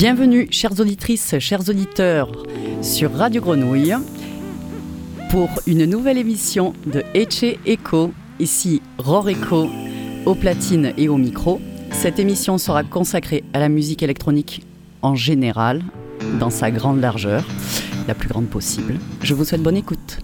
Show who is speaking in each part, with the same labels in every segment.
Speaker 1: Bienvenue, chères auditrices, chers auditeurs, sur Radio Grenouille pour une nouvelle émission de Eche Echo. Ici, Rorico aux platines et au micro. Cette émission sera consacrée à la musique électronique en général, dans sa grande largeur, la plus grande possible. Je vous souhaite bonne écoute.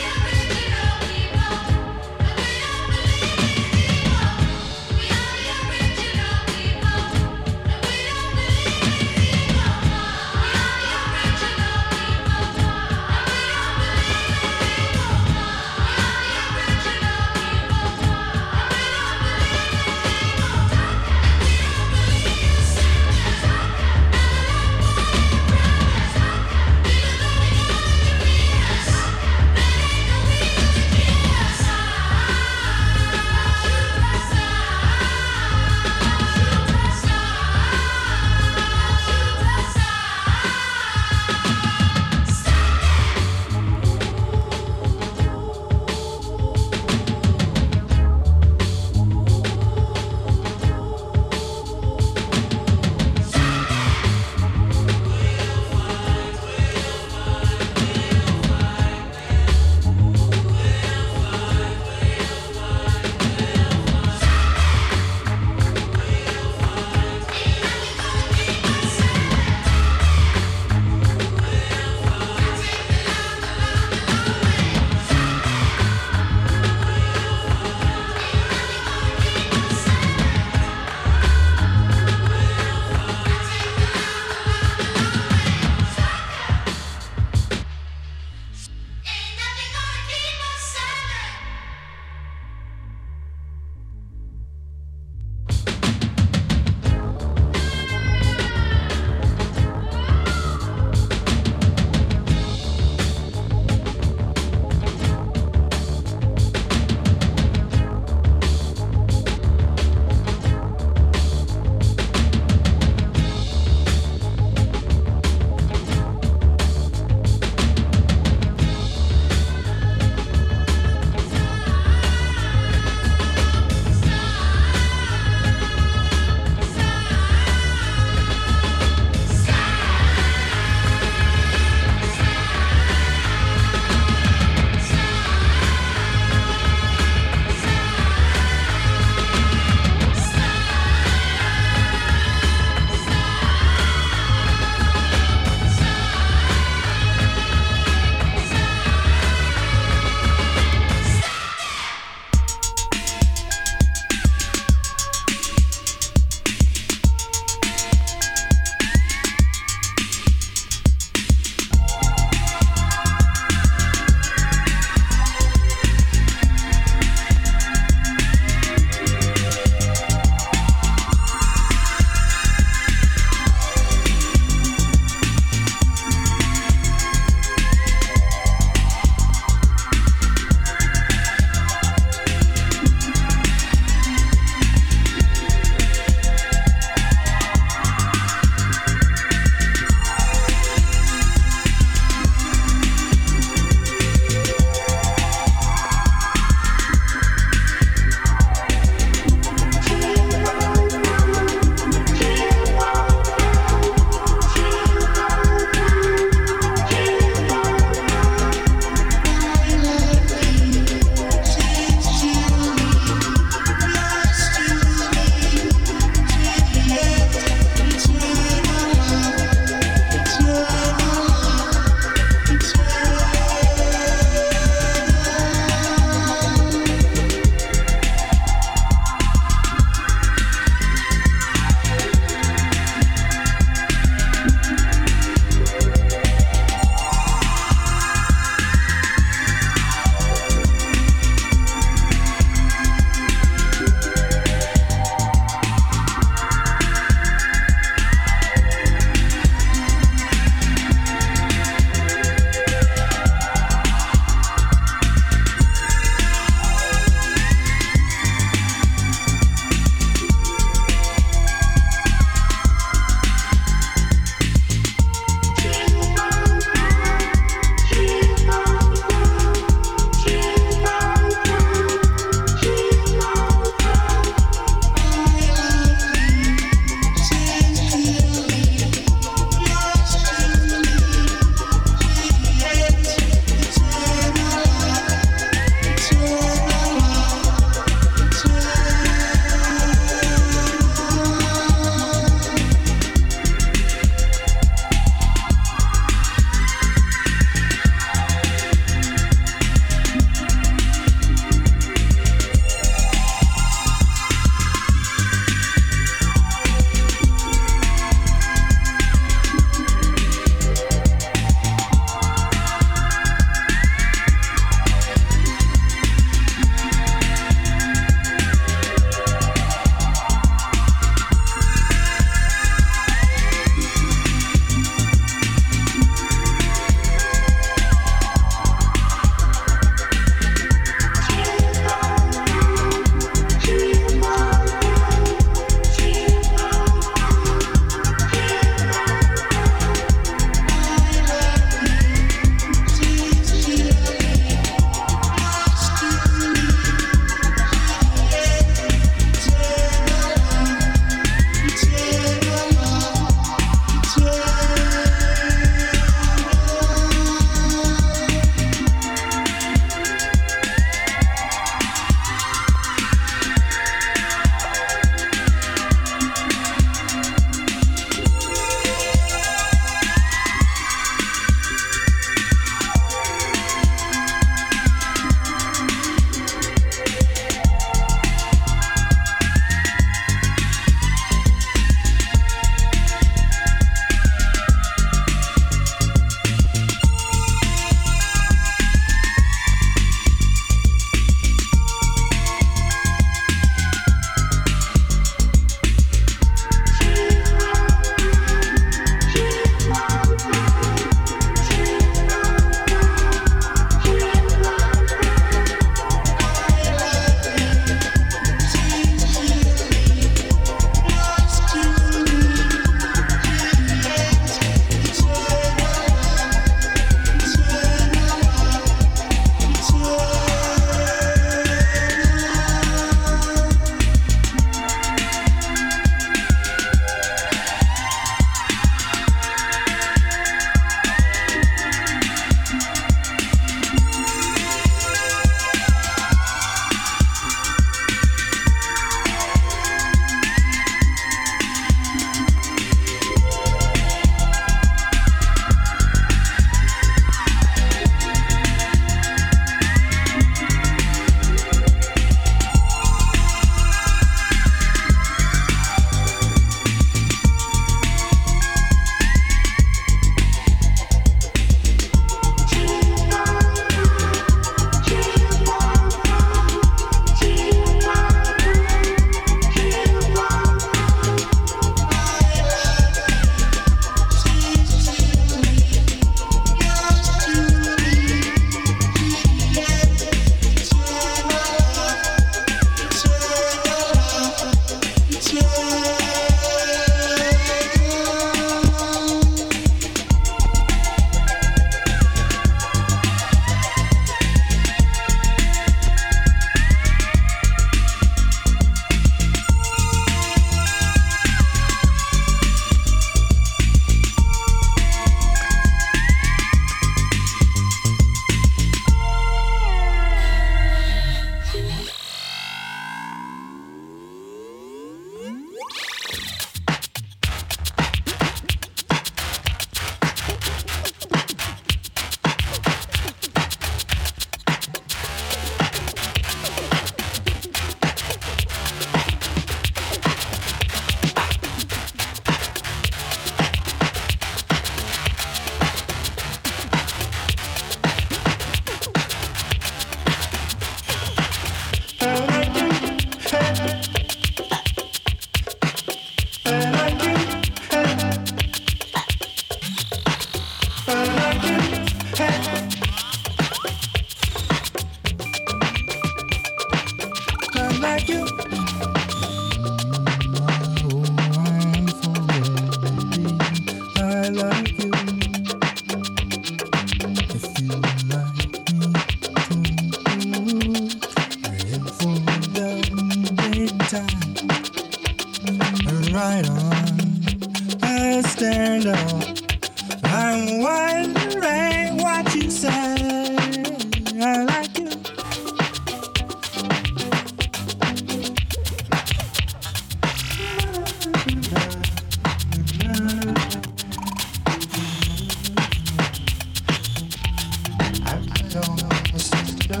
Speaker 2: don't know what's to do.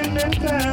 Speaker 2: You can.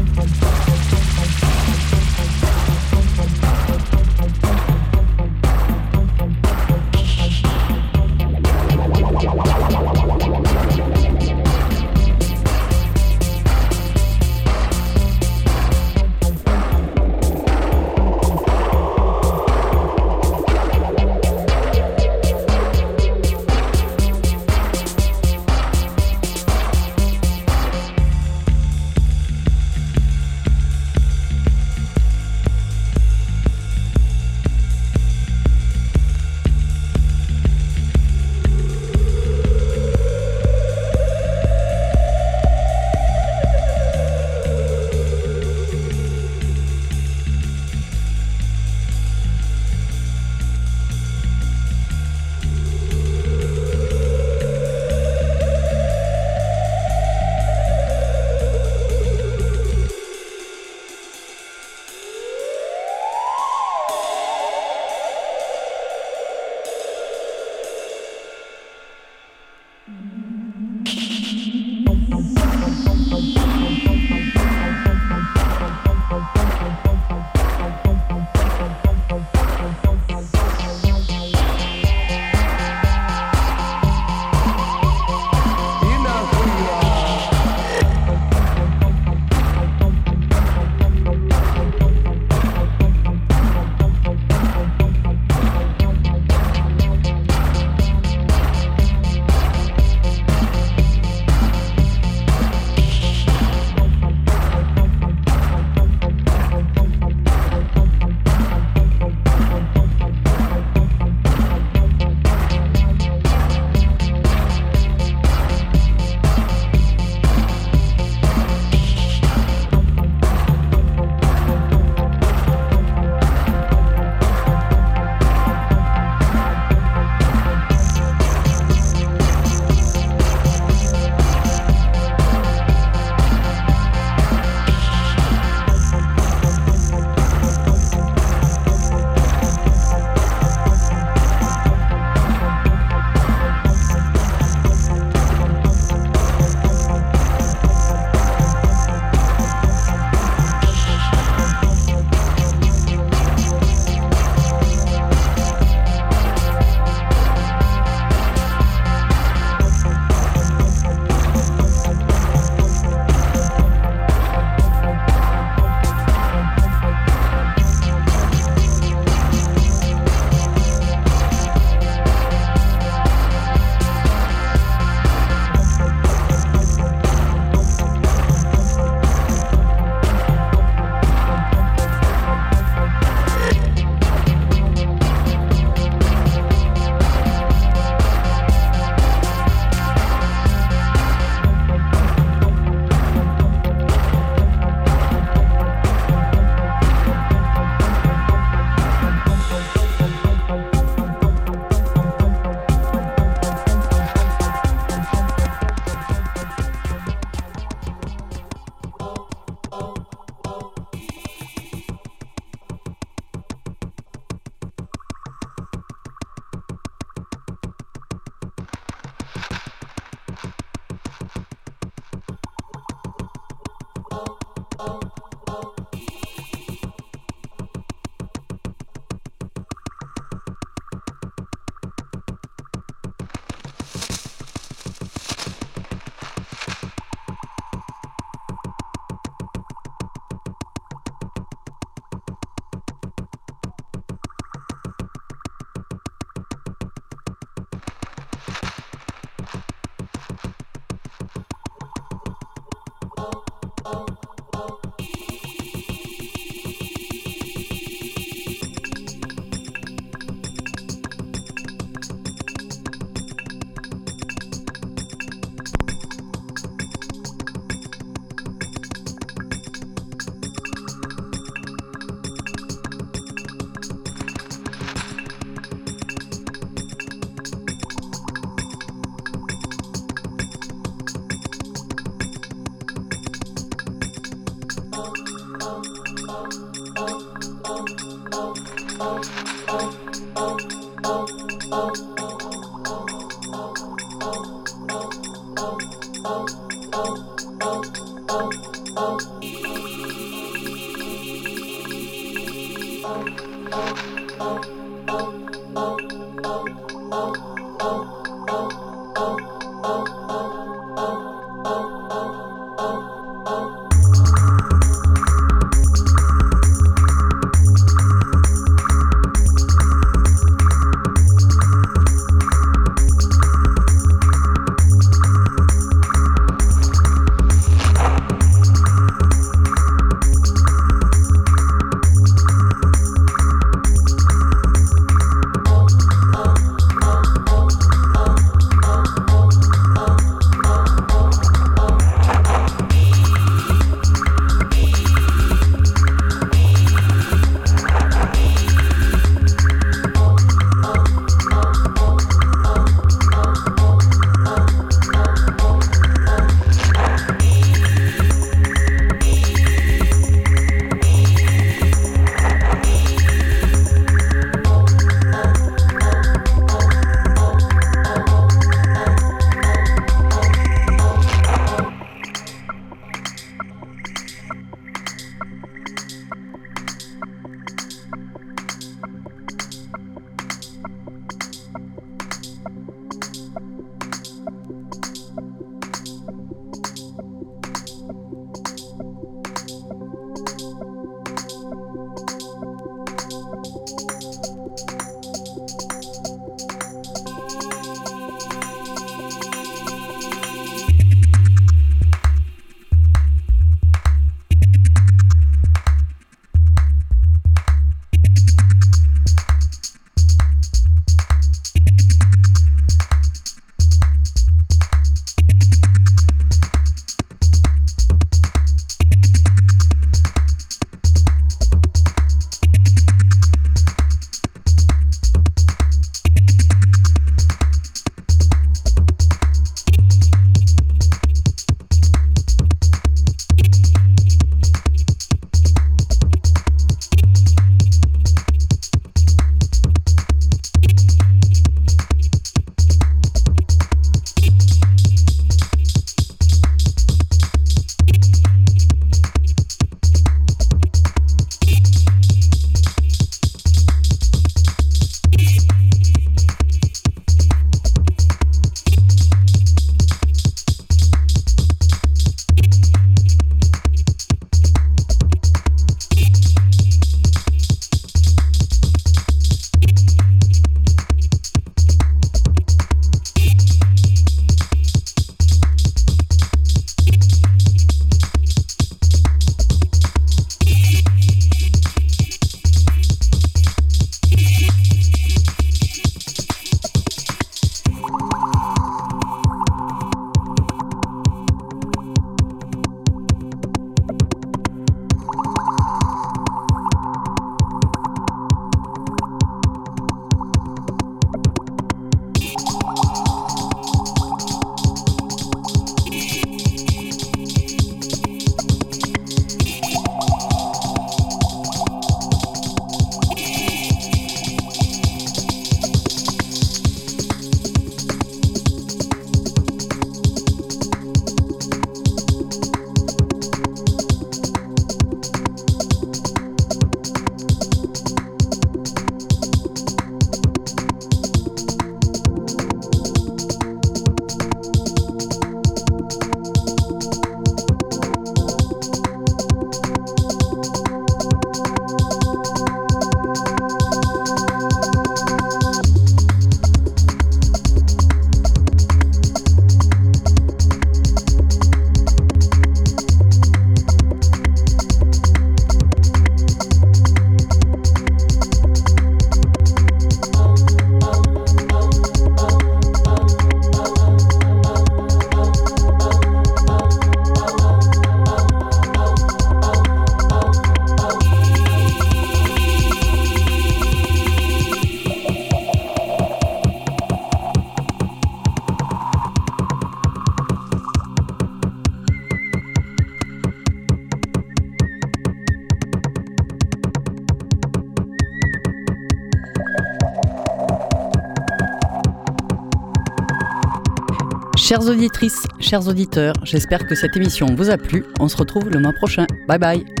Speaker 1: Chères auditrices, chers auditeurs, j'espère que cette émission vous a plu. On se retrouve le mois prochain. Bye bye